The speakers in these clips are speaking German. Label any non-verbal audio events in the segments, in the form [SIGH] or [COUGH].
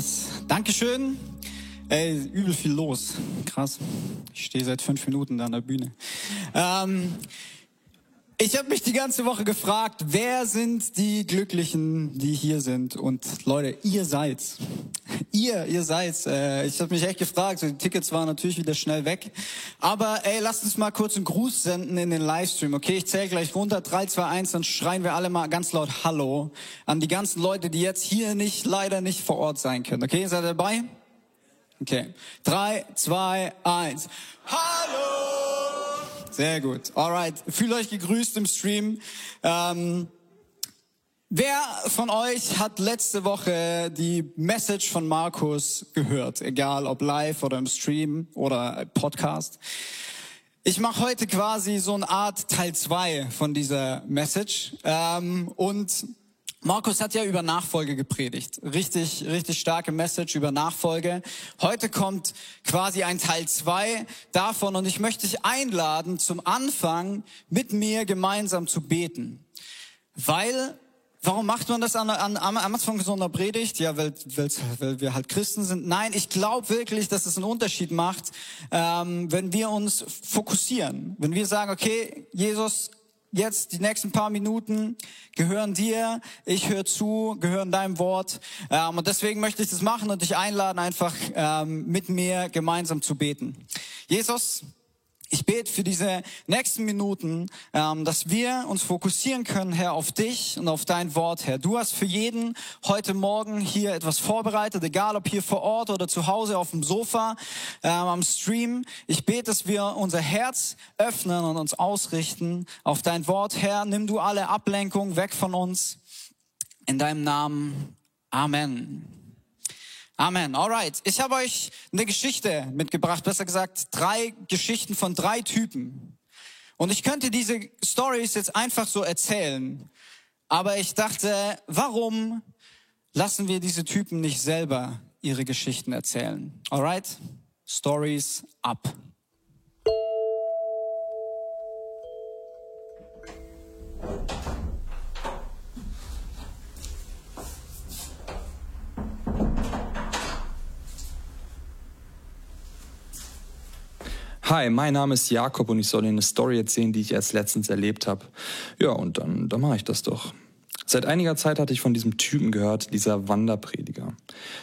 Yes, Dankeschön. Ey, übel viel los. Krass. Ich stehe seit fünf Minuten da an der Bühne. Ähm, ich habe mich die ganze Woche gefragt, wer sind die Glücklichen, die hier sind? Und Leute, ihr seid's. Ihr, ihr seid's. Äh, ich habe mich echt gefragt. die Tickets waren natürlich wieder schnell weg. Aber ey, lasst uns mal kurz einen Gruß senden in den Livestream. Okay, ich zähle gleich runter. 3, 2, 1, dann schreien wir alle mal ganz laut Hallo an die ganzen Leute, die jetzt hier nicht, leider nicht vor Ort sein können. Okay, seid ihr dabei? Okay. 3, 2, 1. Hallo! Sehr gut. Alright. Fühlt euch gegrüßt im Stream. Ähm, wer von euch hat letzte Woche die Message von Markus gehört? Egal ob live oder im Stream oder Podcast. Ich mache heute quasi so eine Art Teil zwei von dieser Message. Ähm, und Markus hat ja über Nachfolge gepredigt. Richtig, richtig starke Message über Nachfolge. Heute kommt quasi ein Teil zwei davon und ich möchte dich einladen, zum Anfang mit mir gemeinsam zu beten. Weil, warum macht man das an, an, am Anfang so einer Predigt? Ja, weil, weil, weil wir halt Christen sind. Nein, ich glaube wirklich, dass es einen Unterschied macht, ähm, wenn wir uns fokussieren. Wenn wir sagen, okay, Jesus, jetzt die nächsten paar Minuten gehören dir, ich höre zu, gehören deinem Wort. Ähm, und deswegen möchte ich das machen und dich einladen, einfach ähm, mit mir gemeinsam zu beten. Jesus, ich bete für diese nächsten Minuten, ähm, dass wir uns fokussieren können, Herr, auf dich und auf dein Wort, Herr. Du hast für jeden heute Morgen hier etwas vorbereitet, egal ob hier vor Ort oder zu Hause auf dem Sofa, ähm, am Stream. Ich bete, dass wir unser Herz öffnen und uns ausrichten auf dein Wort, Herr. Nimm du alle Ablenkung weg von uns. In deinem Namen. Amen. Amen. Alright. Ich habe euch eine Geschichte mitgebracht, besser gesagt drei Geschichten von drei Typen. Und ich könnte diese Stories jetzt einfach so erzählen. Aber ich dachte, warum lassen wir diese Typen nicht selber ihre Geschichten erzählen? Alright? Stories up. Hi, mein Name ist Jakob und ich soll Ihnen eine Story erzählen, die ich erst letztens erlebt habe. Ja, und dann, dann mache ich das doch. Seit einiger Zeit hatte ich von diesem Typen gehört, dieser Wanderprediger,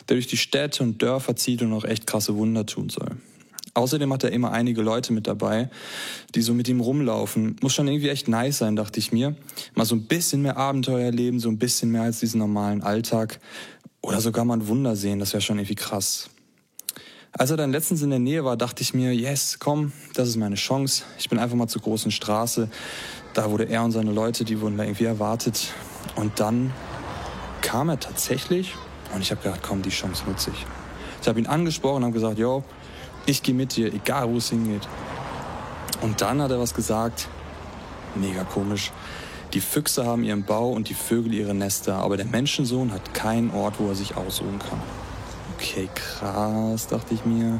der durch die Städte und Dörfer zieht und auch echt krasse Wunder tun soll. Außerdem hat er immer einige Leute mit dabei, die so mit ihm rumlaufen. Muss schon irgendwie echt nice sein, dachte ich mir. Mal so ein bisschen mehr Abenteuer erleben, so ein bisschen mehr als diesen normalen Alltag. Oder sogar mal ein Wunder sehen, das wäre schon irgendwie krass. Als er dann letztens in der Nähe war, dachte ich mir, yes, komm, das ist meine Chance. Ich bin einfach mal zur großen Straße. Da wurde er und seine Leute, die wurden da irgendwie erwartet. Und dann kam er tatsächlich und ich habe gedacht, komm, die Chance nutze ich. Ich habe ihn angesprochen und habe gesagt, yo, ich gehe mit dir, egal wo es hingeht. Und dann hat er was gesagt, mega komisch. Die Füchse haben ihren Bau und die Vögel ihre Nester, aber der Menschensohn hat keinen Ort, wo er sich ausruhen kann okay, krass, dachte ich mir.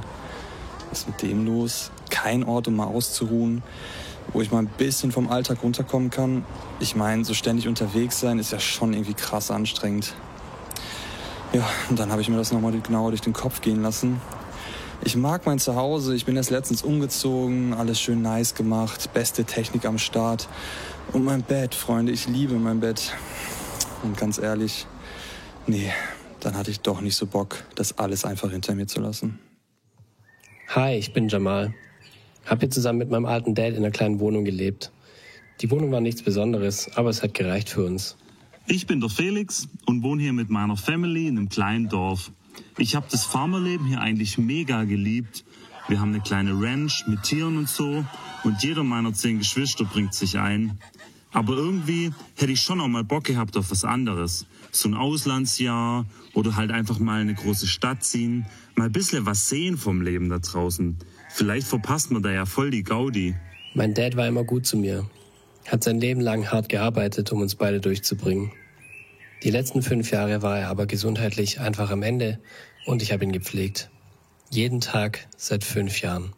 Was ist mit dem los? Kein Ort, um mal auszuruhen, wo ich mal ein bisschen vom Alltag runterkommen kann. Ich meine, so ständig unterwegs sein ist ja schon irgendwie krass anstrengend. Ja, und dann habe ich mir das nochmal genauer durch den Kopf gehen lassen. Ich mag mein Zuhause, ich bin erst letztens umgezogen, alles schön nice gemacht, beste Technik am Start. Und mein Bett, Freunde, ich liebe mein Bett. Und ganz ehrlich, nee, dann hatte ich doch nicht so Bock, das alles einfach hinter mir zu lassen. Hi, ich bin Jamal. Hab hier zusammen mit meinem alten Dad in einer kleinen Wohnung gelebt. Die Wohnung war nichts Besonderes, aber es hat gereicht für uns. Ich bin der Felix und wohne hier mit meiner Family in einem kleinen Dorf. Ich habe das Farmerleben hier eigentlich mega geliebt. Wir haben eine kleine Ranch mit Tieren und so und jeder meiner zehn Geschwister bringt sich ein. Aber irgendwie hätte ich schon auch mal Bock gehabt auf was anderes so ein Auslandsjahr oder halt einfach mal eine große Stadt ziehen, mal ein bisschen was sehen vom Leben da draußen. Vielleicht verpasst man da ja voll die Gaudi. Mein Dad war immer gut zu mir, hat sein Leben lang hart gearbeitet, um uns beide durchzubringen. Die letzten fünf Jahre war er aber gesundheitlich einfach am Ende und ich habe ihn gepflegt. Jeden Tag seit fünf Jahren.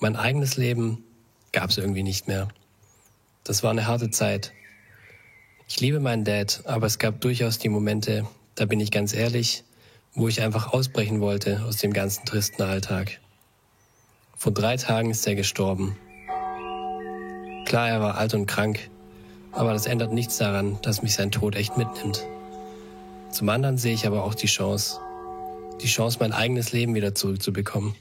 Mein eigenes Leben gab es irgendwie nicht mehr. Das war eine harte Zeit ich liebe meinen Dad, aber es gab durchaus die Momente, da bin ich ganz ehrlich, wo ich einfach ausbrechen wollte aus dem ganzen tristen Alltag. Vor drei Tagen ist er gestorben. Klar, er war alt und krank, aber das ändert nichts daran, dass mich sein Tod echt mitnimmt. Zum anderen sehe ich aber auch die Chance, die Chance, mein eigenes Leben wieder zurückzubekommen.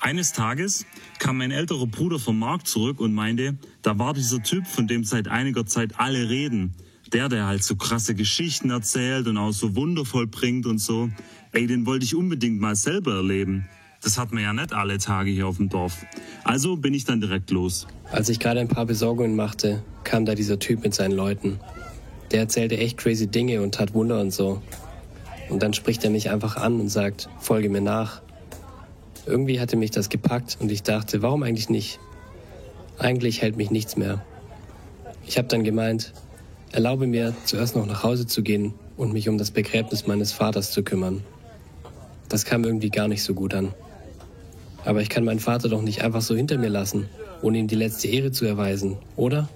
Eines Tages kam mein älterer Bruder vom Markt zurück und meinte, da war dieser Typ, von dem seit einiger Zeit alle reden. Der, der halt so krasse Geschichten erzählt und auch so wundervoll bringt und so. Ey, den wollte ich unbedingt mal selber erleben. Das hat man ja nicht alle Tage hier auf dem Dorf. Also bin ich dann direkt los. Als ich gerade ein paar Besorgungen machte, kam da dieser Typ mit seinen Leuten. Der erzählte echt crazy Dinge und tat Wunder und so. Und dann spricht er mich einfach an und sagt, folge mir nach. Irgendwie hatte mich das gepackt und ich dachte, warum eigentlich nicht? Eigentlich hält mich nichts mehr. Ich habe dann gemeint, erlaube mir zuerst noch nach Hause zu gehen und mich um das Begräbnis meines Vaters zu kümmern. Das kam irgendwie gar nicht so gut an. Aber ich kann meinen Vater doch nicht einfach so hinter mir lassen, ohne ihm die letzte Ehre zu erweisen, oder?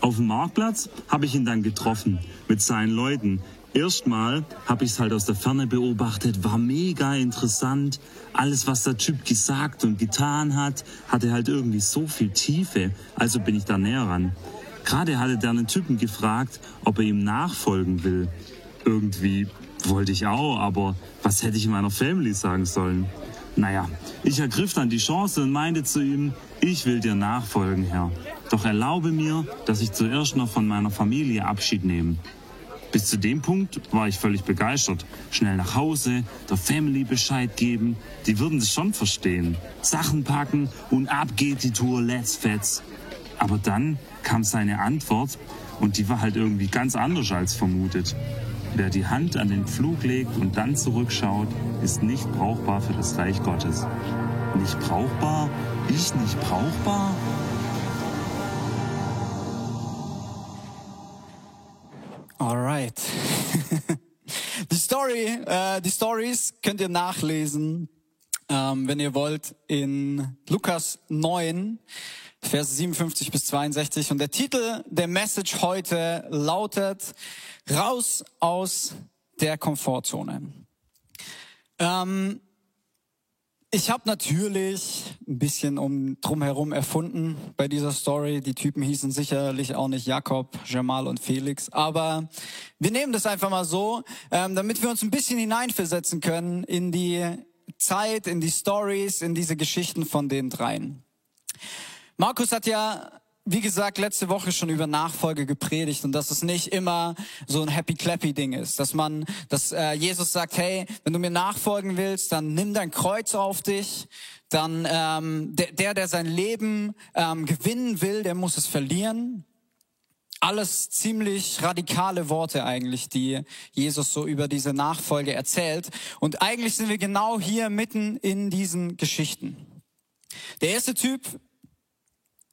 Auf dem Marktplatz habe ich ihn dann getroffen mit seinen Leuten. Erstmal habe ich es halt aus der Ferne beobachtet, war mega interessant. Alles, was der Typ gesagt und getan hat, hatte halt irgendwie so viel Tiefe. Also bin ich da näher ran. Gerade hatte der einen Typen gefragt, ob er ihm nachfolgen will. Irgendwie wollte ich auch, aber was hätte ich meiner Family sagen sollen? Naja, ich ergriff dann die Chance und meinte zu ihm, ich will dir nachfolgen, Herr. Doch erlaube mir, dass ich zuerst noch von meiner Familie Abschied nehme. Bis zu dem Punkt war ich völlig begeistert. Schnell nach Hause, der Family Bescheid geben, die würden es schon verstehen. Sachen packen und ab geht die Tour, let's fetz. Aber dann kam seine Antwort und die war halt irgendwie ganz anders als vermutet. Wer die Hand an den Pflug legt und dann zurückschaut, ist nicht brauchbar für das Reich Gottes. Nicht brauchbar? Ich nicht brauchbar? Alright. [LAUGHS] die Story, äh, die Stories könnt ihr nachlesen, ähm, wenn ihr wollt, in Lukas 9, Verse 57 bis 62. Und der Titel der Message heute lautet Raus aus der Komfortzone. Ähm, ich habe natürlich ein bisschen um drumherum erfunden bei dieser Story. Die Typen hießen sicherlich auch nicht Jakob, Jamal und Felix, aber wir nehmen das einfach mal so, ähm, damit wir uns ein bisschen hineinversetzen können in die Zeit, in die Stories, in diese Geschichten von den dreien. Markus hat ja, wie gesagt, letzte Woche schon über Nachfolge gepredigt und dass es nicht immer so ein happy clappy Ding ist, dass man, dass äh, Jesus sagt, hey, wenn du mir nachfolgen willst, dann nimm dein Kreuz auf dich. Dann ähm, der, der, der sein Leben ähm, gewinnen will, der muss es verlieren. Alles ziemlich radikale Worte eigentlich, die Jesus so über diese Nachfolge erzählt. Und eigentlich sind wir genau hier mitten in diesen Geschichten. Der erste Typ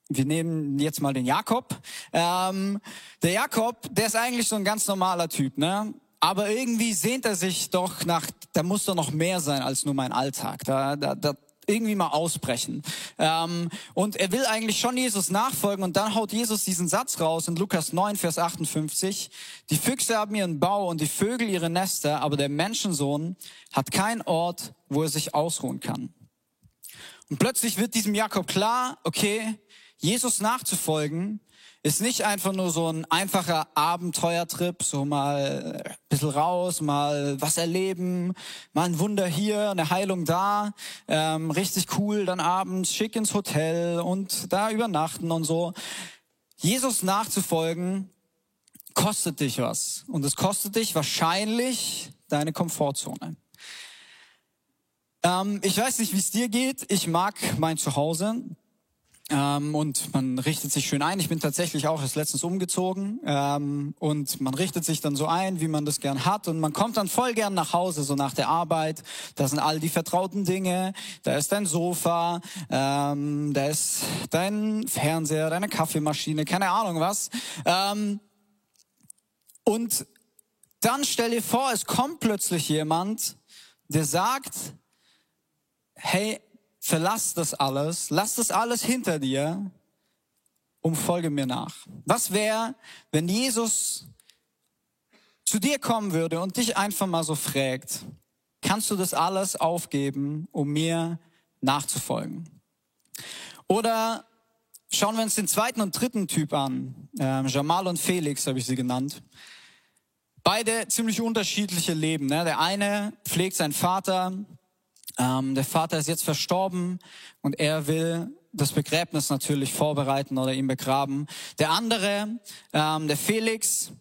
wir nehmen jetzt mal den Jakob. Ähm, der Jakob, der ist eigentlich so ein ganz normaler Typ, ne? Aber irgendwie sehnt er sich doch nach, da muss doch noch mehr sein als nur mein Alltag. Da, da, da irgendwie mal ausbrechen. Ähm, und er will eigentlich schon Jesus nachfolgen und dann haut Jesus diesen Satz raus in Lukas 9, Vers 58. Die Füchse haben ihren Bau und die Vögel ihre Nester, aber der Menschensohn hat keinen Ort, wo er sich ausruhen kann. Und plötzlich wird diesem Jakob klar, okay, Jesus nachzufolgen ist nicht einfach nur so ein einfacher Abenteuertrip, so mal ein bisschen raus, mal was erleben, mal ein Wunder hier, eine Heilung da, ähm, richtig cool, dann abends schick ins Hotel und da übernachten und so. Jesus nachzufolgen kostet dich was und es kostet dich wahrscheinlich deine Komfortzone. Ähm, ich weiß nicht, wie es dir geht. Ich mag mein Zuhause. Ähm, und man richtet sich schön ein. Ich bin tatsächlich auch erst letztens umgezogen ähm, und man richtet sich dann so ein, wie man das gern hat und man kommt dann voll gern nach Hause, so nach der Arbeit. Da sind all die vertrauten Dinge. Da ist dein Sofa, ähm, da ist dein Fernseher, deine Kaffeemaschine, keine Ahnung was. Ähm, und dann stell dir vor, es kommt plötzlich jemand, der sagt, hey, verlass das alles, lass das alles hinter dir und folge mir nach. Was wäre, wenn Jesus zu dir kommen würde und dich einfach mal so fragt, kannst du das alles aufgeben, um mir nachzufolgen? Oder schauen wir uns den zweiten und dritten Typ an. Ähm, Jamal und Felix habe ich sie genannt. Beide ziemlich unterschiedliche Leben. Ne? Der eine pflegt seinen Vater. Ähm, der Vater ist jetzt verstorben und er will das Begräbnis natürlich vorbereiten oder ihn begraben. Der andere, ähm, der Felix,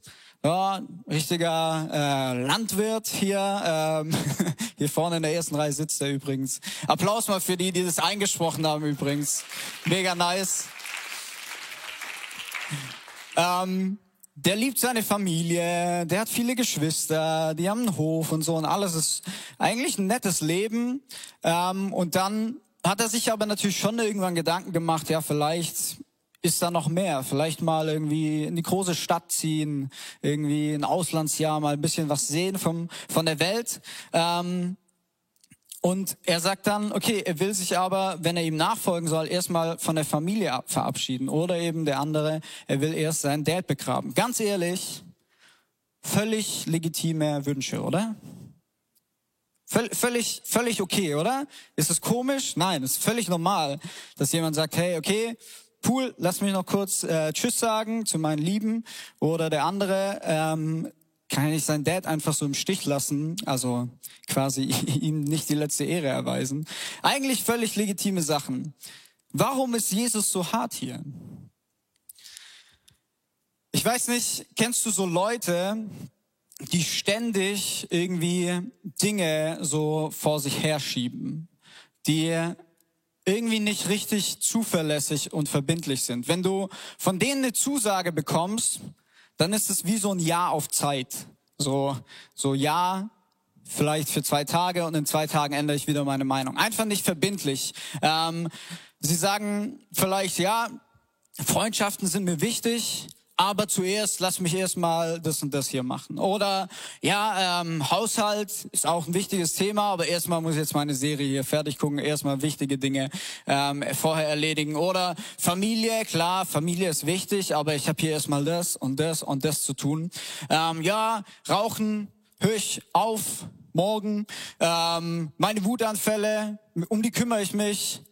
ja, richtiger äh, Landwirt hier. Ähm, [LAUGHS] hier vorne in der ersten Reihe sitzt er übrigens. Applaus mal für die, die das eingesprochen haben übrigens. Mega nice. Ähm, der liebt seine Familie, der hat viele Geschwister, die haben einen Hof und so und alles ist eigentlich ein nettes Leben. Ähm, und dann hat er sich aber natürlich schon irgendwann Gedanken gemacht, ja, vielleicht ist da noch mehr. Vielleicht mal irgendwie in die große Stadt ziehen, irgendwie ein Auslandsjahr, mal ein bisschen was sehen vom, von der Welt. Ähm, und er sagt dann, okay, er will sich aber, wenn er ihm nachfolgen soll, erstmal von der Familie verabschieden. Oder eben der andere, er will erst seinen Dad begraben. Ganz ehrlich, völlig legitime Wünsche, oder? Völlig, völlig okay, oder? Ist es komisch? Nein, es ist völlig normal, dass jemand sagt, hey, okay, Pool, lass mich noch kurz äh, Tschüss sagen zu meinen Lieben. Oder der andere, ähm, kann ich seinen Dad einfach so im Stich lassen, also quasi [LAUGHS] ihm nicht die letzte Ehre erweisen. Eigentlich völlig legitime Sachen. Warum ist Jesus so hart hier? Ich weiß nicht, kennst du so Leute, die ständig irgendwie Dinge so vor sich herschieben, die irgendwie nicht richtig zuverlässig und verbindlich sind. Wenn du von denen eine Zusage bekommst, dann ist es wie so ein Ja auf Zeit. So, so Ja, vielleicht für zwei Tage und in zwei Tagen ändere ich wieder meine Meinung. Einfach nicht verbindlich. Ähm, sie sagen vielleicht, ja, Freundschaften sind mir wichtig, aber zuerst lass mich erstmal das und das hier machen. Oder ja, ähm, Haushalt ist auch ein wichtiges Thema, aber erstmal muss ich jetzt meine Serie hier fertig gucken, erstmal wichtige Dinge ähm, vorher erledigen. Oder Familie, klar, Familie ist wichtig, aber ich habe hier erstmal das und das und das zu tun. Ähm, ja, Rauchen, höre ich auf morgen. Ähm, meine Wutanfälle, um die kümmere ich mich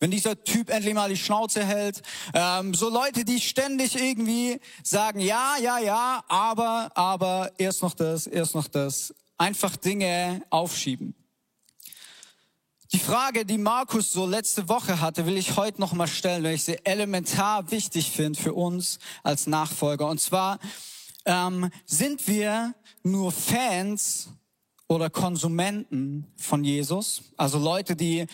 wenn dieser Typ endlich mal die Schnauze hält. Ähm, so Leute, die ständig irgendwie sagen, ja, ja, ja, aber, aber, erst noch das, erst noch das. Einfach Dinge aufschieben. Die Frage, die Markus so letzte Woche hatte, will ich heute noch mal stellen, weil ich sie elementar wichtig finde für uns als Nachfolger. Und zwar, ähm, sind wir nur Fans oder Konsumenten von Jesus? Also Leute, die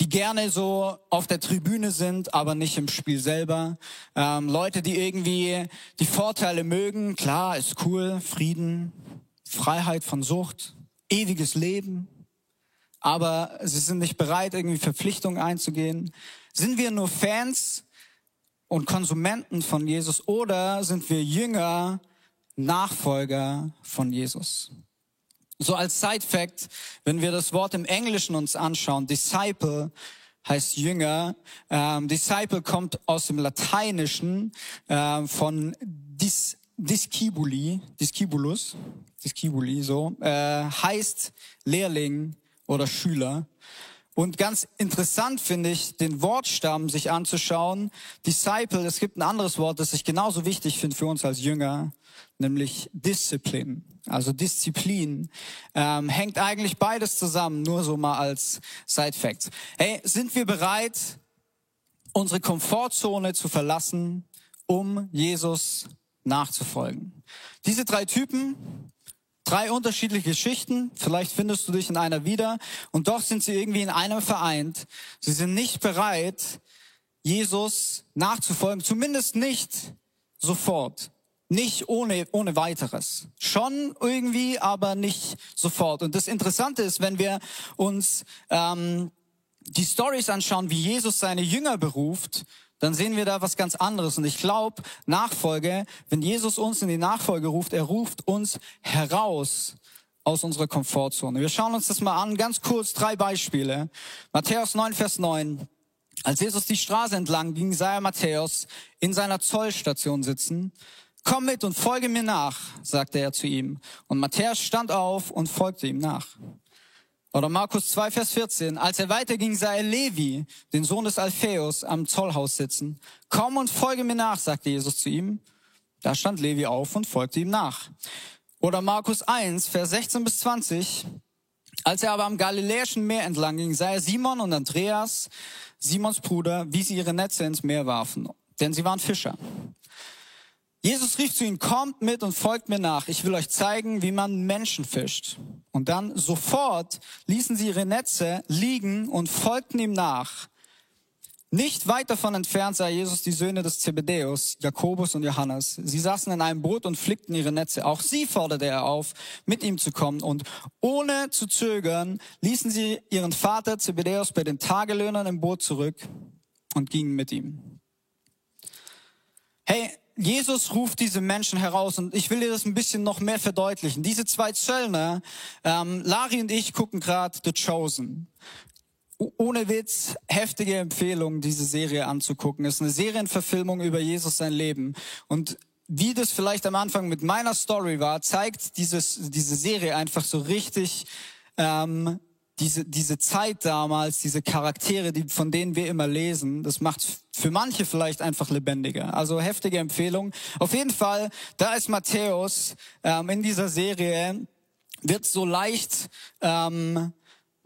die gerne so auf der Tribüne sind, aber nicht im Spiel selber. Ähm, Leute, die irgendwie die Vorteile mögen, klar, ist cool, Frieden, Freiheit von Sucht, ewiges Leben, aber sie sind nicht bereit, irgendwie Verpflichtungen einzugehen. Sind wir nur Fans und Konsumenten von Jesus oder sind wir Jünger, Nachfolger von Jesus? So als Side-Fact, wenn wir das Wort im Englischen uns anschauen, Disciple heißt Jünger. Ähm, Disciple kommt aus dem Lateinischen äh, von dis, discibuli, discibulus, discibuli, so, äh, heißt Lehrling oder Schüler. Und ganz interessant finde ich, den Wortstamm sich anzuschauen. Disciple, es gibt ein anderes Wort, das ich genauso wichtig finde für uns als Jünger nämlich Disziplin. Also Disziplin ähm, hängt eigentlich beides zusammen, nur so mal als Side Fact. Hey, sind wir bereit, unsere Komfortzone zu verlassen, um Jesus nachzufolgen? Diese drei Typen, drei unterschiedliche Geschichten, vielleicht findest du dich in einer wieder, und doch sind sie irgendwie in einem vereint. Sie sind nicht bereit, Jesus nachzufolgen, zumindest nicht sofort. Nicht ohne, ohne weiteres. Schon irgendwie, aber nicht sofort. Und das Interessante ist, wenn wir uns ähm, die Stories anschauen, wie Jesus seine Jünger beruft, dann sehen wir da was ganz anderes. Und ich glaube, Nachfolge, wenn Jesus uns in die Nachfolge ruft, er ruft uns heraus aus unserer Komfortzone. Wir schauen uns das mal an, ganz kurz drei Beispiele. Matthäus 9, Vers 9. Als Jesus die Straße entlang ging, sah er Matthäus in seiner Zollstation sitzen Komm mit und folge mir nach, sagte er zu ihm. Und Matthäus stand auf und folgte ihm nach. Oder Markus 2, Vers 14. Als er weiterging, sah er Levi, den Sohn des Alpheus, am Zollhaus sitzen. Komm und folge mir nach, sagte Jesus zu ihm. Da stand Levi auf und folgte ihm nach. Oder Markus 1, Vers 16 bis 20. Als er aber am Galiläischen Meer entlang ging, sah er Simon und Andreas, Simons Bruder, wie sie ihre Netze ins Meer warfen, denn sie waren Fischer. Jesus rief zu ihnen, kommt mit und folgt mir nach. Ich will euch zeigen, wie man Menschen fischt. Und dann sofort ließen sie ihre Netze liegen und folgten ihm nach. Nicht weit davon entfernt sah Jesus die Söhne des Zebedäus, Jakobus und Johannes. Sie saßen in einem Boot und flickten ihre Netze. Auch sie forderte er auf, mit ihm zu kommen. Und ohne zu zögern ließen sie ihren Vater Zebedäus bei den Tagelöhnern im Boot zurück und gingen mit ihm. Hey, Jesus ruft diese Menschen heraus und ich will dir das ein bisschen noch mehr verdeutlichen. Diese zwei Zöllner, ähm, Lari und ich gucken gerade The Chosen. Ohne Witz, heftige Empfehlung, diese Serie anzugucken. Es ist eine Serienverfilmung über Jesus sein Leben. Und wie das vielleicht am Anfang mit meiner Story war, zeigt dieses, diese Serie einfach so richtig ähm, diese, diese Zeit damals, diese Charaktere, die, von denen wir immer lesen, das macht für manche vielleicht einfach lebendiger. Also heftige Empfehlung. Auf jeden Fall, da ist Matthäus ähm, in dieser Serie, wird so leicht, ähm,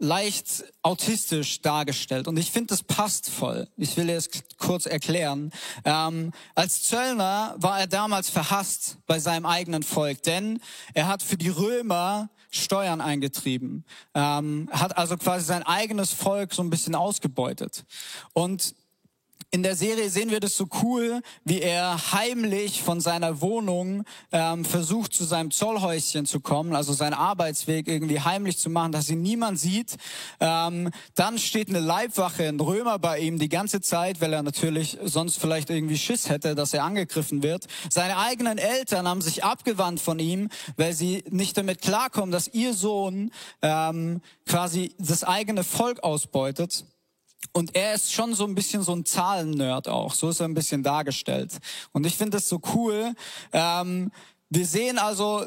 leicht autistisch dargestellt. Und ich finde, das passt voll. Ich will es kurz erklären. Ähm, als Zöllner war er damals verhasst bei seinem eigenen Volk, denn er hat für die Römer Steuern eingetrieben, ähm, hat also quasi sein eigenes Volk so ein bisschen ausgebeutet. Und in der Serie sehen wir das so cool, wie er heimlich von seiner Wohnung ähm, versucht, zu seinem Zollhäuschen zu kommen, also seinen Arbeitsweg irgendwie heimlich zu machen, dass ihn niemand sieht. Ähm, dann steht eine Leibwache, ein Römer bei ihm die ganze Zeit, weil er natürlich sonst vielleicht irgendwie Schiss hätte, dass er angegriffen wird. Seine eigenen Eltern haben sich abgewandt von ihm, weil sie nicht damit klarkommen, dass ihr Sohn ähm, quasi das eigene Volk ausbeutet. Und er ist schon so ein bisschen so ein Zahlen-Nerd auch. So ist er ein bisschen dargestellt. Und ich finde das so cool. Ähm, wir sehen also,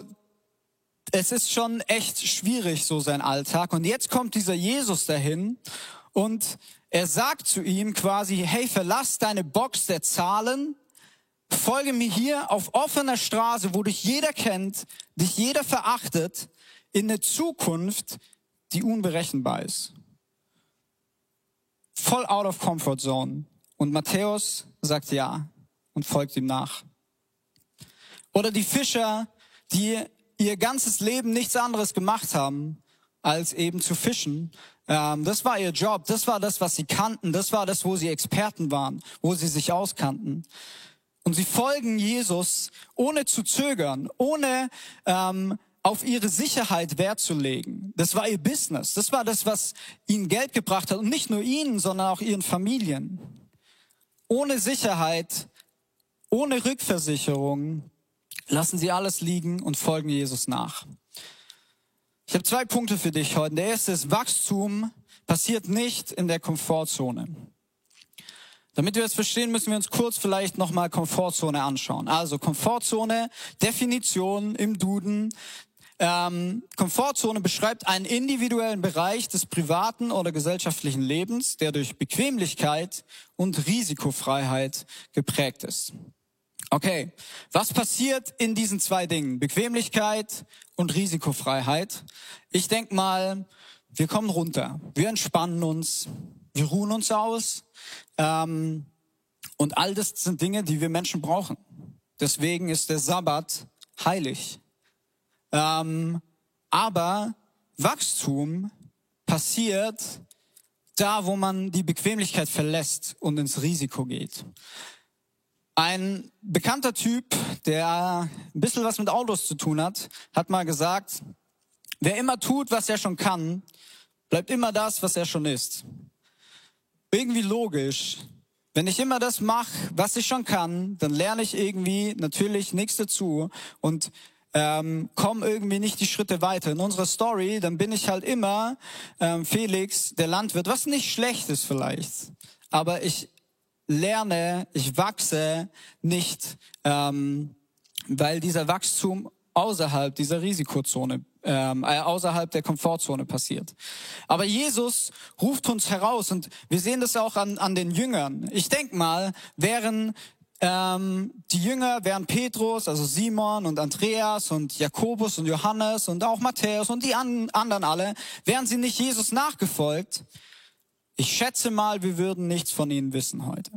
es ist schon echt schwierig, so sein Alltag. Und jetzt kommt dieser Jesus dahin und er sagt zu ihm quasi, hey, verlass deine Box der Zahlen, folge mir hier auf offener Straße, wo dich jeder kennt, dich jeder verachtet, in eine Zukunft, die unberechenbar ist voll out of comfort zone. Und Matthäus sagt ja und folgt ihm nach. Oder die Fischer, die ihr ganzes Leben nichts anderes gemacht haben, als eben zu fischen. Ähm, das war ihr Job, das war das, was sie kannten, das war das, wo sie Experten waren, wo sie sich auskannten. Und sie folgen Jesus ohne zu zögern, ohne ähm, auf ihre Sicherheit Wert zu legen. Das war ihr Business. Das war das, was ihnen Geld gebracht hat. Und nicht nur ihnen, sondern auch ihren Familien. Ohne Sicherheit, ohne Rückversicherung lassen sie alles liegen und folgen Jesus nach. Ich habe zwei Punkte für dich heute. Der erste ist, Wachstum passiert nicht in der Komfortzone. Damit wir das verstehen, müssen wir uns kurz vielleicht nochmal Komfortzone anschauen. Also Komfortzone, Definition im Duden, ähm, Komfortzone beschreibt einen individuellen Bereich des privaten oder gesellschaftlichen Lebens, der durch Bequemlichkeit und Risikofreiheit geprägt ist. Okay, was passiert in diesen zwei Dingen? Bequemlichkeit und Risikofreiheit. Ich denke mal, wir kommen runter, wir entspannen uns, wir ruhen uns aus. Ähm, und all das sind Dinge, die wir Menschen brauchen. Deswegen ist der Sabbat heilig. Ähm, aber Wachstum passiert da, wo man die Bequemlichkeit verlässt und ins Risiko geht. Ein bekannter Typ, der ein bisschen was mit Autos zu tun hat, hat mal gesagt, wer immer tut, was er schon kann, bleibt immer das, was er schon ist. Irgendwie logisch. Wenn ich immer das mache, was ich schon kann, dann lerne ich irgendwie natürlich nichts dazu und ähm, komme irgendwie nicht die Schritte weiter. In unserer Story, dann bin ich halt immer ähm, Felix, der Landwirt, was nicht schlecht ist vielleicht, aber ich lerne, ich wachse nicht ähm, weil dieser Wachstum außerhalb dieser Risikozone, ähm, äh, außerhalb der Komfortzone passiert. Aber Jesus ruft uns heraus und wir sehen das auch an, an den Jüngern. Ich denk mal, wären ähm, die Jünger, wären Petrus, also Simon und Andreas und Jakobus und Johannes und auch Matthäus und die an, anderen alle, wären sie nicht Jesus nachgefolgt, ich schätze mal, wir würden nichts von ihnen wissen heute.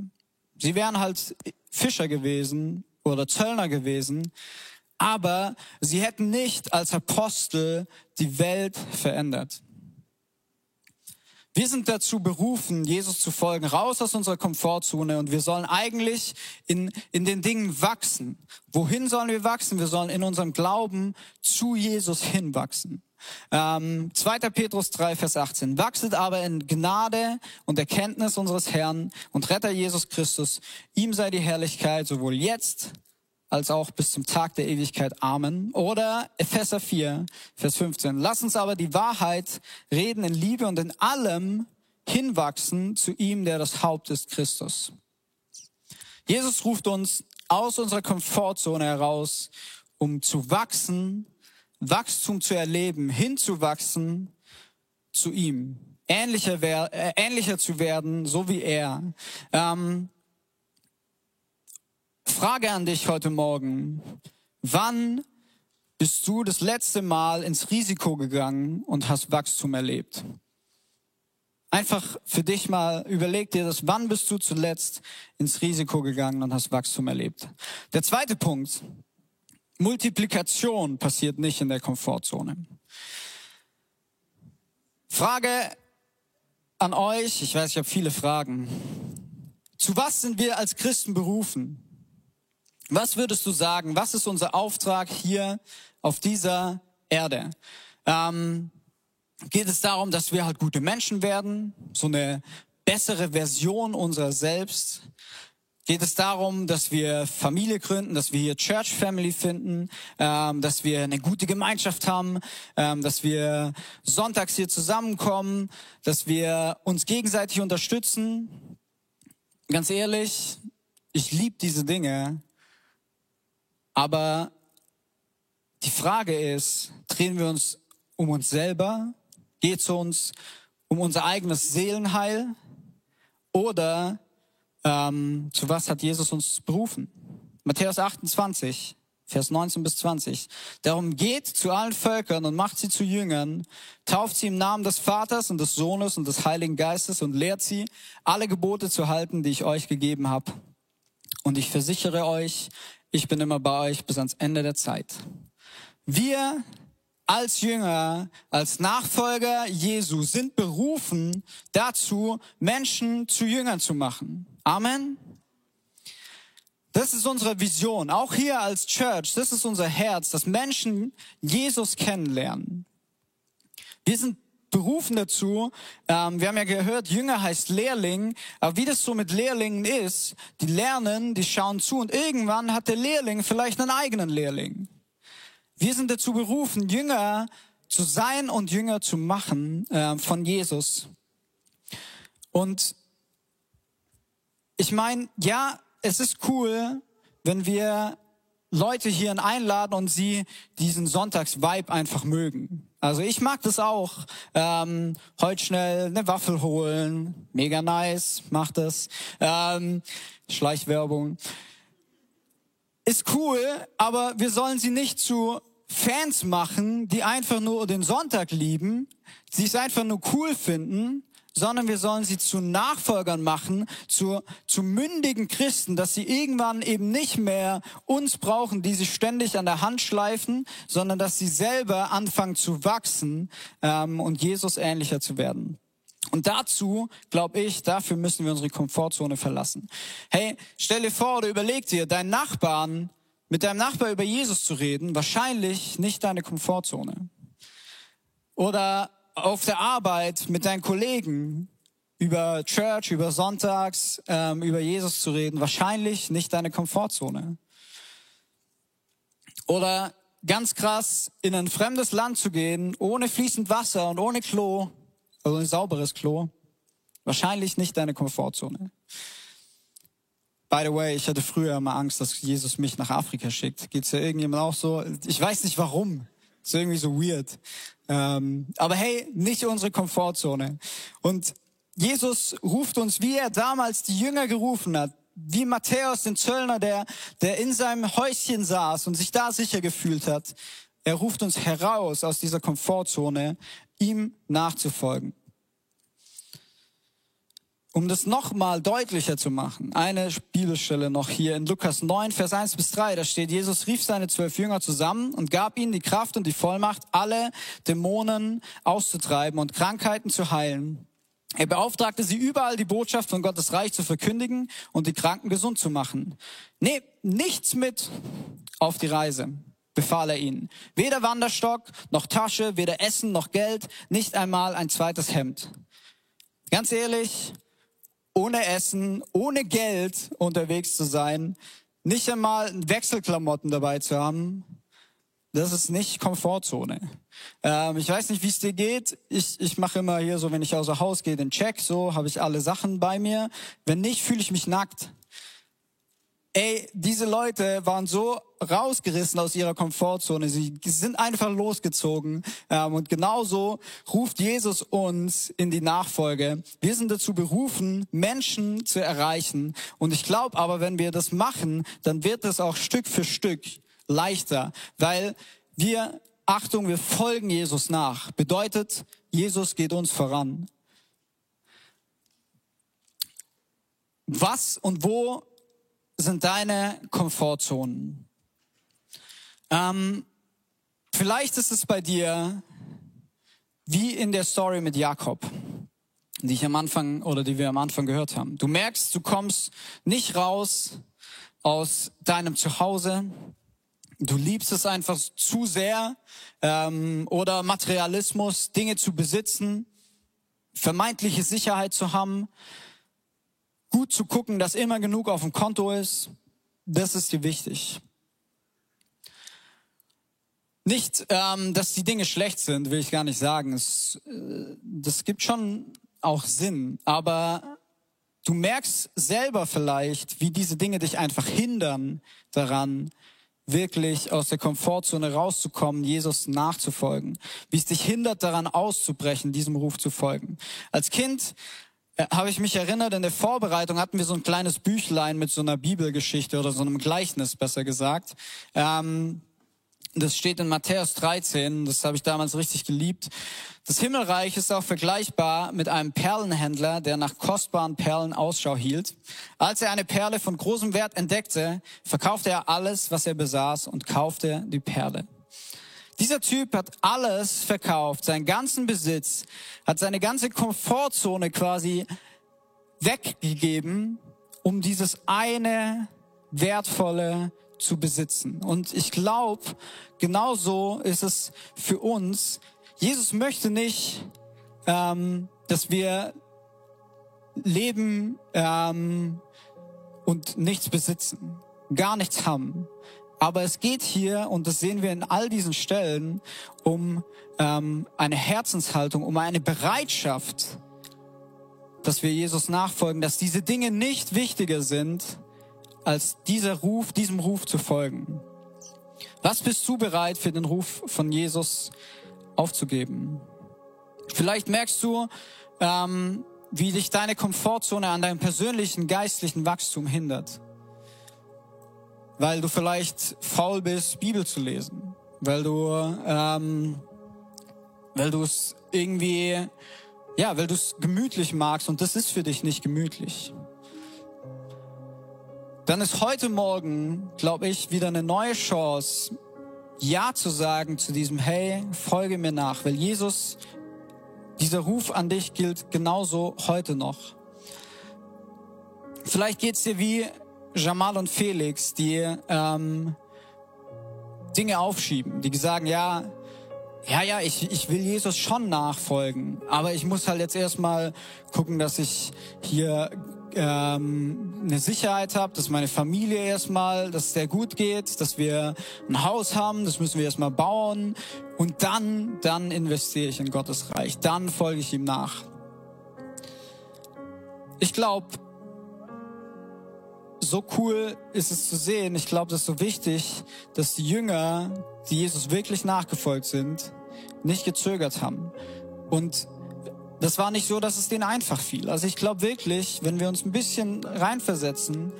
Sie wären halt Fischer gewesen oder Zöllner gewesen, aber sie hätten nicht als Apostel die Welt verändert. Wir sind dazu berufen, Jesus zu folgen, raus aus unserer Komfortzone und wir sollen eigentlich in, in den Dingen wachsen. Wohin sollen wir wachsen? Wir sollen in unserem Glauben zu Jesus hinwachsen. Ähm, 2. Petrus 3, Vers 18. Wachset aber in Gnade und Erkenntnis unseres Herrn und Retter Jesus Christus. Ihm sei die Herrlichkeit sowohl jetzt als auch bis zum Tag der Ewigkeit. Amen. Oder Epheser 4, Vers 15. Lass uns aber die Wahrheit reden in Liebe und in allem hinwachsen zu ihm, der das Haupt ist, Christus. Jesus ruft uns aus unserer Komfortzone heraus, um zu wachsen, Wachstum zu erleben, hinzuwachsen zu ihm, ähnlicher, äh, ähnlicher zu werden, so wie er. Ähm, Frage an dich heute Morgen. Wann bist du das letzte Mal ins Risiko gegangen und hast Wachstum erlebt? Einfach für dich mal überleg dir das, wann bist du zuletzt ins Risiko gegangen und hast Wachstum erlebt? Der zweite Punkt. Multiplikation passiert nicht in der Komfortzone. Frage an euch, ich weiß, ich habe viele Fragen. Zu was sind wir als Christen berufen? Was würdest du sagen? Was ist unser Auftrag hier auf dieser Erde? Ähm, geht es darum, dass wir halt gute Menschen werden, so eine bessere Version unserer selbst? Geht es darum, dass wir Familie gründen, dass wir hier Church Family finden, ähm, dass wir eine gute Gemeinschaft haben, ähm, dass wir sonntags hier zusammenkommen, dass wir uns gegenseitig unterstützen? Ganz ehrlich, ich liebe diese Dinge, aber die Frage ist, drehen wir uns um uns selber? Geht es uns um unser eigenes Seelenheil? Oder ähm, zu was hat Jesus uns berufen? Matthäus 28, Vers 19 bis 20. Darum geht zu allen Völkern und macht sie zu Jüngern, tauft sie im Namen des Vaters und des Sohnes und des Heiligen Geistes und lehrt sie, alle Gebote zu halten, die ich euch gegeben habe. Und ich versichere euch, ich bin immer bei euch bis ans Ende der Zeit. Wir als Jünger, als Nachfolger Jesu sind berufen dazu, Menschen zu Jüngern zu machen. Amen. Das ist unsere Vision, auch hier als Church, das ist unser Herz, dass Menschen Jesus kennenlernen. Wir sind berufen dazu. Ähm, wir haben ja gehört, Jünger heißt Lehrling. Aber wie das so mit Lehrlingen ist, die lernen, die schauen zu und irgendwann hat der Lehrling vielleicht einen eigenen Lehrling. Wir sind dazu berufen, Jünger zu sein und Jünger zu machen äh, von Jesus. Und ich meine, ja, es ist cool, wenn wir Leute hier einladen und sie diesen Sonntags-Vibe einfach mögen. Also ich mag das auch. Ähm, heute schnell eine Waffel holen. Mega nice, macht das. Ähm, Schleichwerbung. Ist cool, aber wir sollen sie nicht zu Fans machen, die einfach nur den Sonntag lieben, die es einfach nur cool finden, sondern wir sollen sie zu Nachfolgern machen, zu, zu mündigen Christen, dass sie irgendwann eben nicht mehr uns brauchen, die sie ständig an der Hand schleifen, sondern dass sie selber anfangen zu wachsen ähm, und Jesus ähnlicher zu werden. Und dazu, glaube ich, dafür müssen wir unsere Komfortzone verlassen. Hey, stell dir vor oder überleg dir, deinen Nachbarn, mit deinem Nachbar über Jesus zu reden, wahrscheinlich nicht deine Komfortzone. Oder auf der Arbeit mit deinen Kollegen über Church, über Sonntags, ähm, über Jesus zu reden, wahrscheinlich nicht deine Komfortzone. Oder ganz krass in ein fremdes Land zu gehen, ohne fließend Wasser und ohne Klo, also ein sauberes Klo, wahrscheinlich nicht deine Komfortzone. By the way, ich hatte früher immer Angst, dass Jesus mich nach Afrika schickt. Geht's ja irgendjemand auch so? Ich weiß nicht warum. Ist irgendwie so weird. Ähm, aber hey, nicht unsere Komfortzone. Und Jesus ruft uns, wie er damals die Jünger gerufen hat, wie Matthäus, den Zöllner, der, der in seinem Häuschen saß und sich da sicher gefühlt hat. Er ruft uns heraus aus dieser Komfortzone, ihm nachzufolgen. Um das nochmal deutlicher zu machen, eine Bibelstelle noch hier in Lukas 9, Vers 1 bis 3, da steht, Jesus rief seine zwölf Jünger zusammen und gab ihnen die Kraft und die Vollmacht, alle Dämonen auszutreiben und Krankheiten zu heilen. Er beauftragte sie überall die Botschaft von Gottes Reich zu verkündigen und die Kranken gesund zu machen. Nehmt nichts mit auf die Reise, befahl er ihnen. Weder Wanderstock noch Tasche, weder Essen noch Geld, nicht einmal ein zweites Hemd. Ganz ehrlich, ohne Essen, ohne Geld unterwegs zu sein, nicht einmal Wechselklamotten dabei zu haben, das ist nicht Komfortzone. Ähm, ich weiß nicht, wie es dir geht. Ich, ich mache immer hier so, wenn ich außer Haus gehe, den Check, so habe ich alle Sachen bei mir. Wenn nicht, fühle ich mich nackt. Ey, diese Leute waren so rausgerissen aus ihrer Komfortzone. Sie sind einfach losgezogen. Ähm, und genauso ruft Jesus uns in die Nachfolge. Wir sind dazu berufen, Menschen zu erreichen. Und ich glaube aber, wenn wir das machen, dann wird es auch Stück für Stück leichter, weil wir, Achtung, wir folgen Jesus nach. Bedeutet, Jesus geht uns voran. Was und wo sind deine Komfortzonen? Ähm, vielleicht ist es bei dir wie in der Story mit Jakob, die ich am Anfang oder die wir am Anfang gehört haben. Du merkst, du kommst nicht raus aus deinem Zuhause. Du liebst es einfach zu sehr ähm, oder Materialismus, Dinge zu besitzen, vermeintliche Sicherheit zu haben gut zu gucken, dass immer genug auf dem Konto ist, das ist dir wichtig. Nicht, ähm, dass die Dinge schlecht sind, will ich gar nicht sagen. Es, äh, das gibt schon auch Sinn, aber du merkst selber vielleicht, wie diese Dinge dich einfach hindern daran, wirklich aus der Komfortzone rauszukommen, Jesus nachzufolgen. Wie es dich hindert daran auszubrechen, diesem Ruf zu folgen. Als Kind habe ich mich erinnert, in der Vorbereitung hatten wir so ein kleines Büchlein mit so einer Bibelgeschichte oder so einem Gleichnis, besser gesagt. Ähm, das steht in Matthäus 13, das habe ich damals richtig geliebt. Das Himmelreich ist auch vergleichbar mit einem Perlenhändler, der nach kostbaren Perlen Ausschau hielt. Als er eine Perle von großem Wert entdeckte, verkaufte er alles, was er besaß und kaufte die Perle. Dieser Typ hat alles verkauft, seinen ganzen Besitz, hat seine ganze Komfortzone quasi weggegeben, um dieses eine wertvolle zu besitzen. Und ich glaube, genauso ist es für uns. Jesus möchte nicht, ähm, dass wir leben ähm, und nichts besitzen, gar nichts haben. Aber es geht hier, und das sehen wir in all diesen Stellen, um ähm, eine Herzenshaltung, um eine Bereitschaft, dass wir Jesus nachfolgen, dass diese Dinge nicht wichtiger sind, als dieser Ruf, diesem Ruf zu folgen. Was bist du bereit für den Ruf von Jesus aufzugeben? Vielleicht merkst du, ähm, wie dich deine Komfortzone an deinem persönlichen geistlichen Wachstum hindert weil du vielleicht faul bist, Bibel zu lesen, weil du, ähm, weil du es irgendwie, ja, weil du es gemütlich magst und das ist für dich nicht gemütlich. Dann ist heute Morgen, glaube ich, wieder eine neue Chance, Ja zu sagen zu diesem, hey, folge mir nach, weil Jesus, dieser Ruf an dich gilt genauso heute noch. Vielleicht geht's dir wie Jamal und Felix, die ähm, Dinge aufschieben, die sagen, ja, ja, ja, ich, ich will Jesus schon nachfolgen, aber ich muss halt jetzt erstmal gucken, dass ich hier ähm, eine Sicherheit habe, dass meine Familie erstmal, dass es sehr gut geht, dass wir ein Haus haben, das müssen wir erstmal bauen und dann, dann investiere ich in Gottes Reich, dann folge ich ihm nach. Ich glaube, so cool ist es zu sehen. Ich glaube, das ist so wichtig, dass die Jünger, die Jesus wirklich nachgefolgt sind, nicht gezögert haben. Und das war nicht so, dass es denen einfach fiel. Also ich glaube wirklich, wenn wir uns ein bisschen reinversetzen,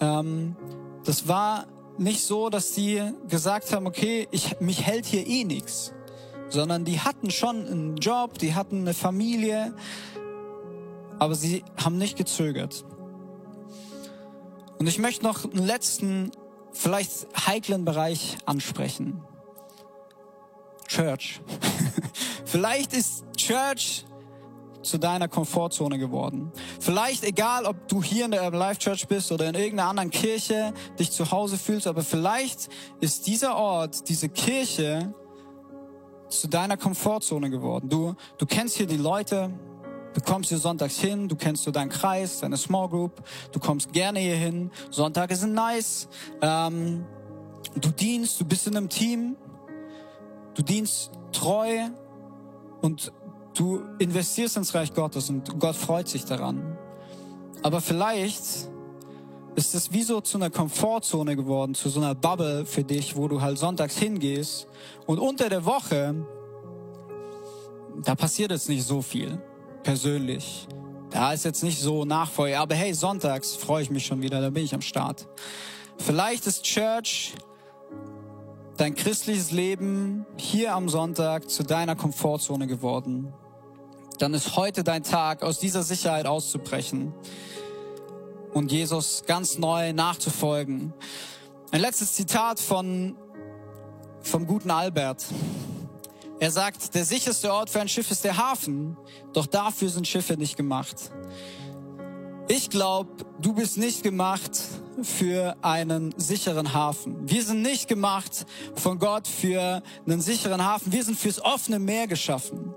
ähm, das war nicht so, dass die gesagt haben, okay, ich, mich hält hier eh nichts, sondern die hatten schon einen Job, die hatten eine Familie, aber sie haben nicht gezögert. Und ich möchte noch einen letzten, vielleicht heiklen Bereich ansprechen. Church. [LAUGHS] vielleicht ist Church zu deiner Komfortzone geworden. Vielleicht egal, ob du hier in der Life Church bist oder in irgendeiner anderen Kirche dich zu Hause fühlst, aber vielleicht ist dieser Ort, diese Kirche zu deiner Komfortzone geworden. Du, du kennst hier die Leute, du kommst hier sonntags hin, du kennst so deinen Kreis, deine Small Group, du kommst gerne hier hin, Sonntage sind nice, ähm, du dienst, du bist in einem Team, du dienst treu und Du investierst ins Reich Gottes und Gott freut sich daran. Aber vielleicht ist es wie so zu einer Komfortzone geworden, zu so einer Bubble für dich, wo du halt sonntags hingehst und unter der Woche, da passiert jetzt nicht so viel, persönlich. Da ist jetzt nicht so Nachfolge, aber hey, sonntags freue ich mich schon wieder, da bin ich am Start. Vielleicht ist Church dein christliches Leben hier am Sonntag zu deiner Komfortzone geworden dann ist heute dein Tag, aus dieser Sicherheit auszubrechen und Jesus ganz neu nachzufolgen. Ein letztes Zitat von, vom guten Albert. Er sagt, der sicherste Ort für ein Schiff ist der Hafen, doch dafür sind Schiffe nicht gemacht. Ich glaube, du bist nicht gemacht für einen sicheren Hafen. Wir sind nicht gemacht von Gott für einen sicheren Hafen. Wir sind fürs offene Meer geschaffen.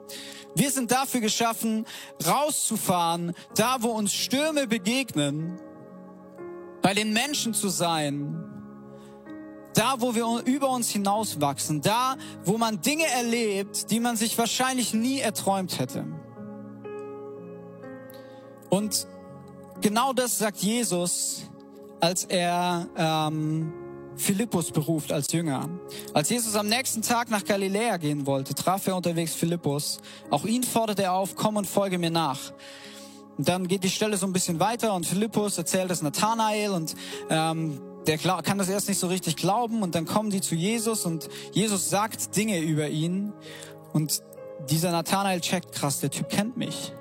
Wir sind dafür geschaffen, rauszufahren, da wo uns Stürme begegnen, bei den Menschen zu sein, da wo wir über uns hinauswachsen, da wo man Dinge erlebt, die man sich wahrscheinlich nie erträumt hätte. Und genau das sagt Jesus, als er ähm, Philippus beruft als Jünger. Als Jesus am nächsten Tag nach Galiläa gehen wollte, traf er unterwegs Philippus. Auch ihn forderte er auf, komm und folge mir nach. Und dann geht die Stelle so ein bisschen weiter und Philippus erzählt es Nathanael und ähm, der kann das erst nicht so richtig glauben und dann kommen die zu Jesus und Jesus sagt Dinge über ihn und dieser Nathanael checkt, krass, der Typ kennt mich.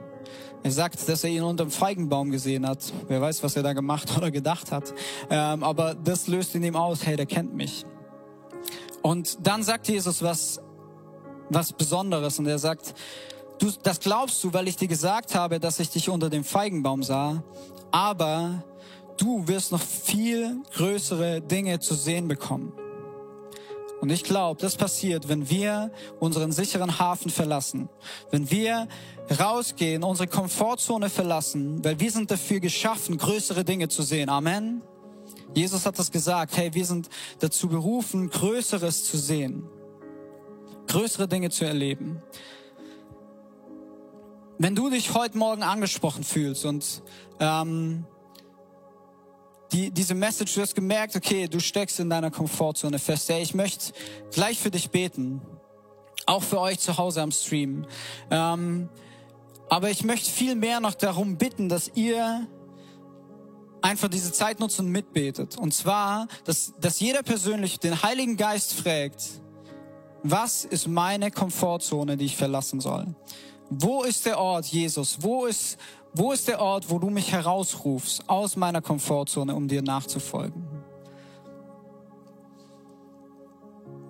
Er sagt, dass er ihn unter dem Feigenbaum gesehen hat. Wer weiß, was er da gemacht [LAUGHS] oder gedacht hat. Ähm, aber das löst in ihm aus, hey, der kennt mich. Und dann sagt Jesus was, was Besonderes und er sagt, du, das glaubst du, weil ich dir gesagt habe, dass ich dich unter dem Feigenbaum sah, aber du wirst noch viel größere Dinge zu sehen bekommen. Und ich glaube, das passiert, wenn wir unseren sicheren Hafen verlassen, wenn wir rausgehen, unsere Komfortzone verlassen, weil wir sind dafür geschaffen, größere Dinge zu sehen. Amen. Jesus hat das gesagt, hey, wir sind dazu berufen, Größeres zu sehen, größere Dinge zu erleben. Wenn du dich heute Morgen angesprochen fühlst und ähm, die, diese Message, du hast gemerkt, okay, du steckst in deiner Komfortzone fest. Hey, ich möchte gleich für dich beten, auch für euch zu Hause am Stream. Ähm, aber ich möchte viel mehr noch darum bitten, dass ihr einfach diese Zeit nutzt und mitbetet. Und zwar, dass, dass jeder persönlich den Heiligen Geist fragt, was ist meine Komfortzone, die ich verlassen soll? Wo ist der Ort, Jesus? Wo ist, wo ist der Ort, wo du mich herausrufst aus meiner Komfortzone, um dir nachzufolgen?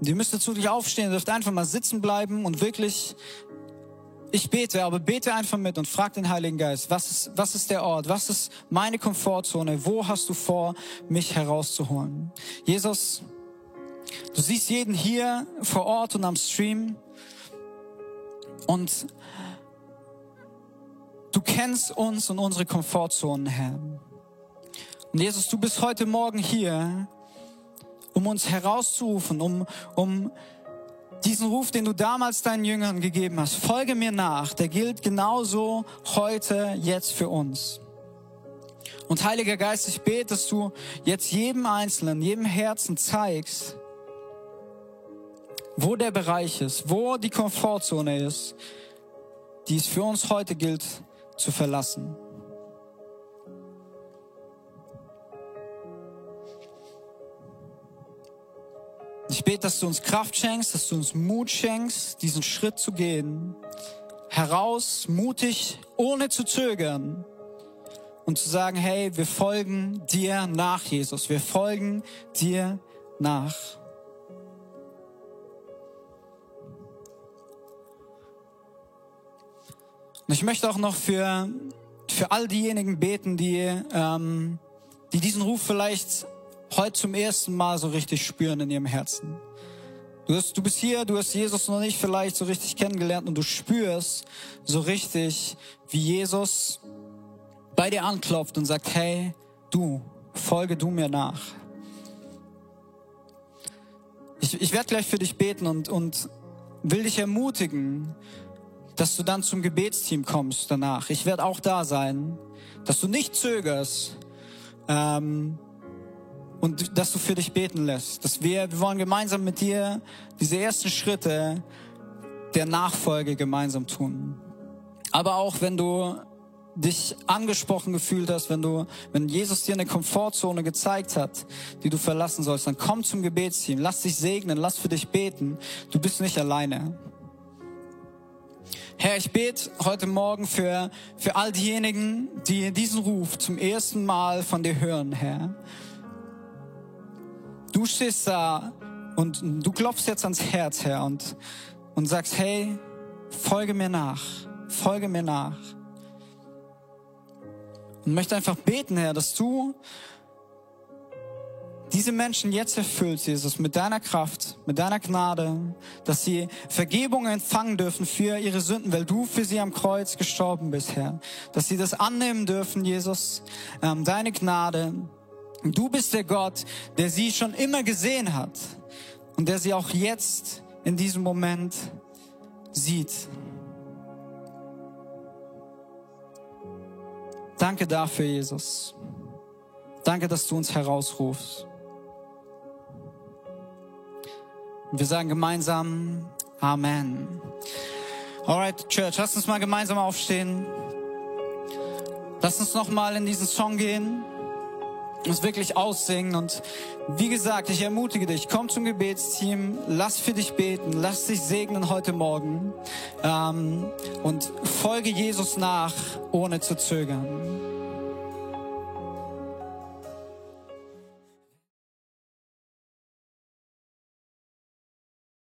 Und ihr müsst dazu nicht aufstehen, ihr dürft einfach mal sitzen bleiben und wirklich ich bete, aber bete einfach mit und frag den Heiligen Geist, was ist, was ist der Ort? Was ist meine Komfortzone? Wo hast du vor, mich herauszuholen? Jesus, du siehst jeden hier vor Ort und am Stream und du kennst uns und unsere Komfortzonen, Herr. Und Jesus, du bist heute Morgen hier, um uns herauszurufen, um, um diesen Ruf, den du damals deinen Jüngern gegeben hast, folge mir nach, der gilt genauso heute, jetzt für uns. Und Heiliger Geist, ich bete, dass du jetzt jedem Einzelnen, jedem Herzen zeigst, wo der Bereich ist, wo die Komfortzone ist, die es für uns heute gilt zu verlassen. Ich bete, dass du uns Kraft schenkst, dass du uns Mut schenkst, diesen Schritt zu gehen. Heraus, mutig, ohne zu zögern. Und zu sagen, hey, wir folgen dir nach, Jesus. Wir folgen dir nach. Und ich möchte auch noch für, für all diejenigen beten, die, ähm, die diesen Ruf vielleicht heute zum ersten Mal so richtig spüren in ihrem Herzen. Du, hast, du bist hier, du hast Jesus noch nicht vielleicht so richtig kennengelernt und du spürst so richtig, wie Jesus bei dir anklopft und sagt, hey, du, folge du mir nach. Ich, ich werde gleich für dich beten und, und will dich ermutigen, dass du dann zum Gebetsteam kommst danach. Ich werde auch da sein, dass du nicht zögerst ähm, und dass du für dich beten lässt. Dass wir, wir wollen gemeinsam mit dir diese ersten Schritte der Nachfolge gemeinsam tun. Aber auch wenn du dich angesprochen gefühlt hast, wenn du, wenn Jesus dir eine Komfortzone gezeigt hat, die du verlassen sollst, dann komm zum Gebetsteam, lass dich segnen, lass für dich beten. Du bist nicht alleine. Herr, ich bete heute Morgen für, für all diejenigen, die diesen Ruf zum ersten Mal von dir hören, Herr. Du stehst da und du klopfst jetzt ans Herz, Herr, und, und sagst, hey, folge mir nach, folge mir nach. Und möchte einfach beten, Herr, dass du diese Menschen jetzt erfüllst, Jesus, mit deiner Kraft, mit deiner Gnade, dass sie Vergebung empfangen dürfen für ihre Sünden, weil du für sie am Kreuz gestorben bist, Herr. Dass sie das annehmen dürfen, Jesus, ähm, deine Gnade. Du bist der Gott, der sie schon immer gesehen hat und der sie auch jetzt in diesem Moment sieht. Danke dafür, Jesus. Danke, dass du uns herausrufst. Und wir sagen gemeinsam Amen. Alright, Church, lass uns mal gemeinsam aufstehen. Lass uns noch mal in diesen Song gehen, uns wirklich aussingen und wie gesagt, ich ermutige dich, komm zum Gebetsteam, lass für dich beten, lass dich segnen heute Morgen ähm, und folge Jesus nach, ohne zu zögern.